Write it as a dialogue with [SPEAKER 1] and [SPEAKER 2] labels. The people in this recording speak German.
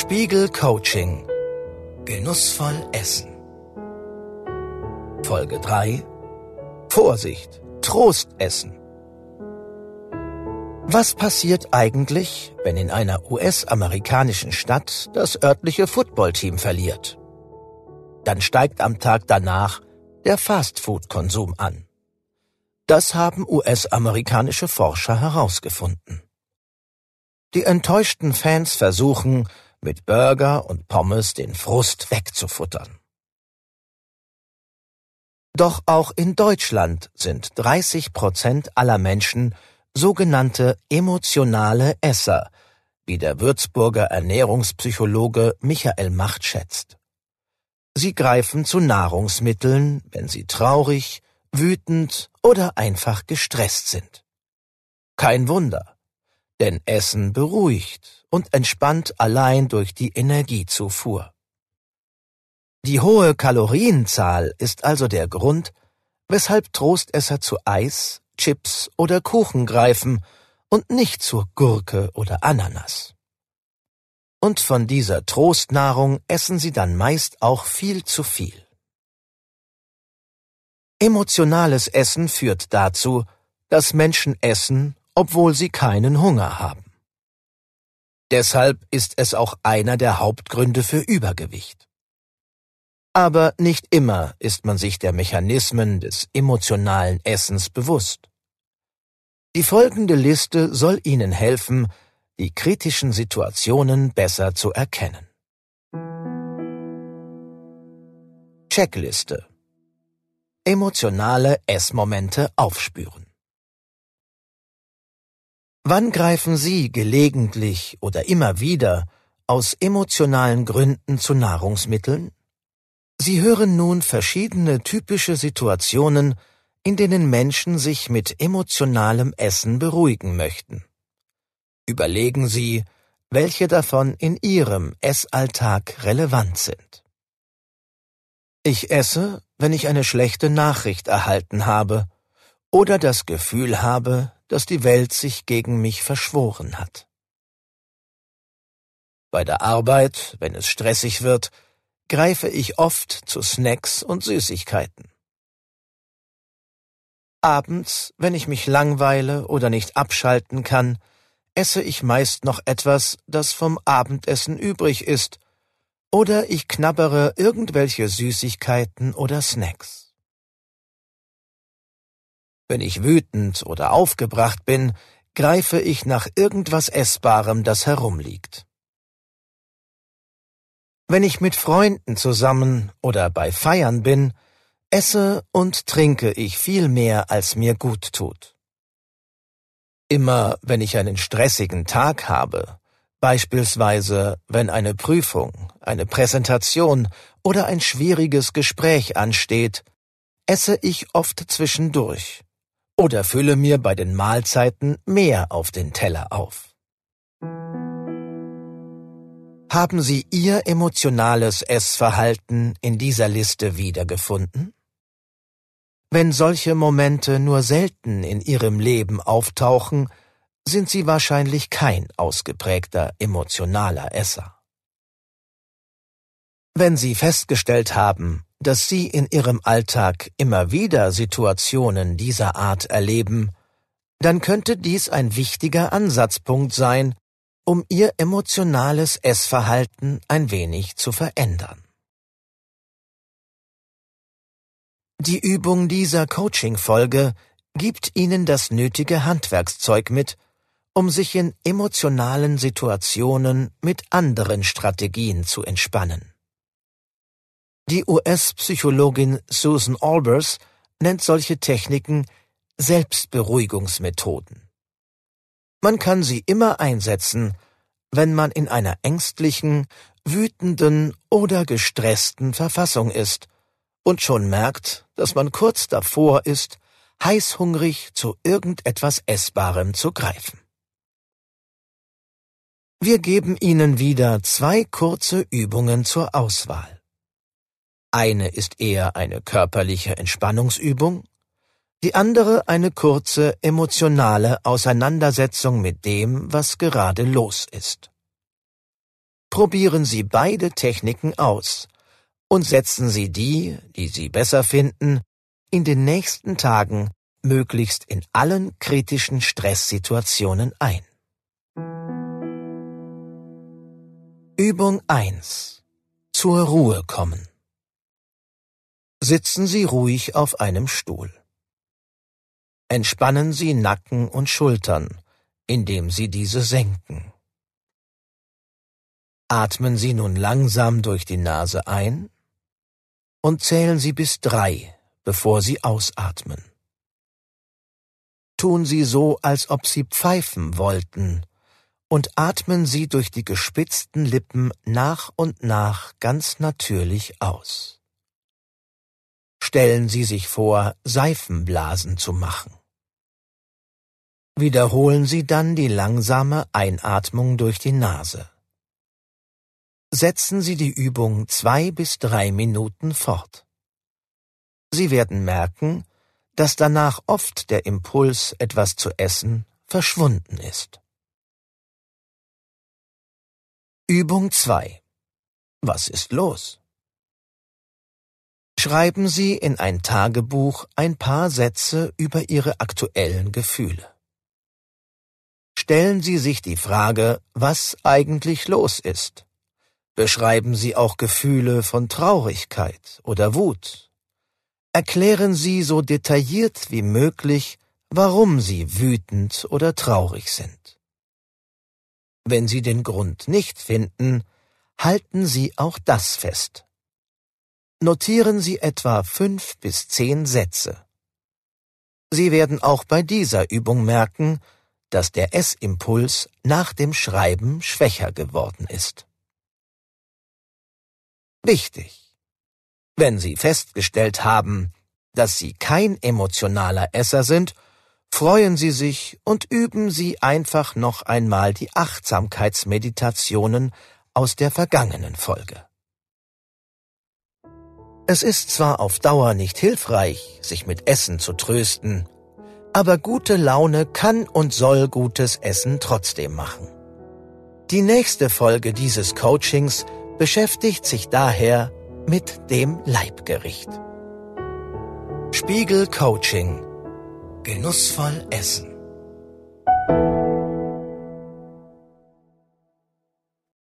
[SPEAKER 1] Spiegel Coaching. Genussvoll essen. Folge 3. Vorsicht. Trost essen. Was passiert eigentlich, wenn in einer US-amerikanischen Stadt das örtliche Footballteam verliert? Dann steigt am Tag danach der Fastfood-Konsum an. Das haben US-amerikanische Forscher herausgefunden. Die enttäuschten Fans versuchen, mit Burger und Pommes den Frust wegzufuttern. Doch auch in Deutschland sind 30 Prozent aller Menschen sogenannte emotionale Esser, wie der Würzburger Ernährungspsychologe Michael Macht schätzt. Sie greifen zu Nahrungsmitteln, wenn sie traurig, wütend oder einfach gestresst sind. Kein Wunder, denn Essen beruhigt und entspannt allein durch die Energiezufuhr. Die hohe Kalorienzahl ist also der Grund, weshalb Trostesser zu Eis, Chips oder Kuchen greifen und nicht zur Gurke oder Ananas. Und von dieser Trostnahrung essen sie dann meist auch viel zu viel. Emotionales Essen führt dazu, dass Menschen essen, obwohl sie keinen Hunger haben. Deshalb ist es auch einer der Hauptgründe für Übergewicht. Aber nicht immer ist man sich der Mechanismen des emotionalen Essens bewusst. Die folgende Liste soll Ihnen helfen, die kritischen Situationen besser zu erkennen. Checkliste Emotionale Essmomente aufspüren. Wann greifen Sie gelegentlich oder immer wieder aus emotionalen Gründen zu Nahrungsmitteln? Sie hören nun verschiedene typische Situationen, in denen Menschen sich mit emotionalem Essen beruhigen möchten. Überlegen Sie, welche davon in Ihrem Essalltag relevant sind. Ich esse, wenn ich eine schlechte Nachricht erhalten habe oder das Gefühl habe, dass die Welt sich gegen mich verschworen hat. Bei der Arbeit, wenn es stressig wird, greife ich oft zu Snacks und Süßigkeiten. Abends, wenn ich mich langweile oder nicht abschalten kann, esse ich meist noch etwas, das vom Abendessen übrig ist, oder ich knabbere irgendwelche Süßigkeiten oder Snacks. Wenn ich wütend oder aufgebracht bin, greife ich nach irgendwas Essbarem, das herumliegt. Wenn ich mit Freunden zusammen oder bei Feiern bin, esse und trinke ich viel mehr, als mir gut tut. Immer wenn ich einen stressigen Tag habe, beispielsweise wenn eine Prüfung, eine Präsentation oder ein schwieriges Gespräch ansteht, esse ich oft zwischendurch oder fülle mir bei den Mahlzeiten mehr auf den Teller auf. Haben Sie Ihr emotionales Essverhalten in dieser Liste wiedergefunden? Wenn solche Momente nur selten in Ihrem Leben auftauchen, sind Sie wahrscheinlich kein ausgeprägter emotionaler Esser. Wenn Sie festgestellt haben, dass Sie in Ihrem Alltag immer wieder Situationen dieser Art erleben, dann könnte dies ein wichtiger Ansatzpunkt sein, um Ihr emotionales Essverhalten ein wenig zu verändern. Die Übung dieser Coaching-Folge gibt Ihnen das nötige Handwerkszeug mit, um sich in emotionalen Situationen mit anderen Strategien zu entspannen. Die US-Psychologin Susan Albers nennt solche Techniken Selbstberuhigungsmethoden. Man kann sie immer einsetzen, wenn man in einer ängstlichen, wütenden oder gestressten Verfassung ist und schon merkt, dass man kurz davor ist, heißhungrig zu irgendetwas Essbarem zu greifen. Wir geben Ihnen wieder zwei kurze Übungen zur Auswahl. Eine ist eher eine körperliche Entspannungsübung, die andere eine kurze emotionale Auseinandersetzung mit dem, was gerade los ist. Probieren Sie beide Techniken aus und setzen Sie die, die Sie besser finden, in den nächsten Tagen möglichst in allen kritischen Stresssituationen ein. Übung 1. Zur Ruhe kommen. Sitzen Sie ruhig auf einem Stuhl. Entspannen Sie Nacken und Schultern, indem Sie diese senken. Atmen Sie nun langsam durch die Nase ein und zählen Sie bis drei, bevor Sie ausatmen. Tun Sie so, als ob Sie pfeifen wollten, und atmen Sie durch die gespitzten Lippen nach und nach ganz natürlich aus. Stellen Sie sich vor, Seifenblasen zu machen. Wiederholen Sie dann die langsame Einatmung durch die Nase. Setzen Sie die Übung zwei bis drei Minuten fort. Sie werden merken, dass danach oft der Impuls, etwas zu essen, verschwunden ist. Übung 2 Was ist los? Schreiben Sie in ein Tagebuch ein paar Sätze über Ihre aktuellen Gefühle. Stellen Sie sich die Frage, was eigentlich los ist. Beschreiben Sie auch Gefühle von Traurigkeit oder Wut. Erklären Sie so detailliert wie möglich, warum Sie wütend oder traurig sind. Wenn Sie den Grund nicht finden, halten Sie auch das fest. Notieren Sie etwa fünf bis zehn Sätze. Sie werden auch bei dieser Übung merken, dass der Essimpuls nach dem Schreiben schwächer geworden ist. Wichtig. Wenn Sie festgestellt haben, dass Sie kein emotionaler Esser sind, freuen Sie sich und üben Sie einfach noch einmal die Achtsamkeitsmeditationen aus der vergangenen Folge. Es ist zwar auf Dauer nicht hilfreich, sich mit Essen zu trösten, aber gute Laune kann und soll gutes Essen trotzdem machen. Die nächste Folge dieses Coachings beschäftigt sich daher mit dem Leibgericht. Spiegel Coaching. Genussvoll essen.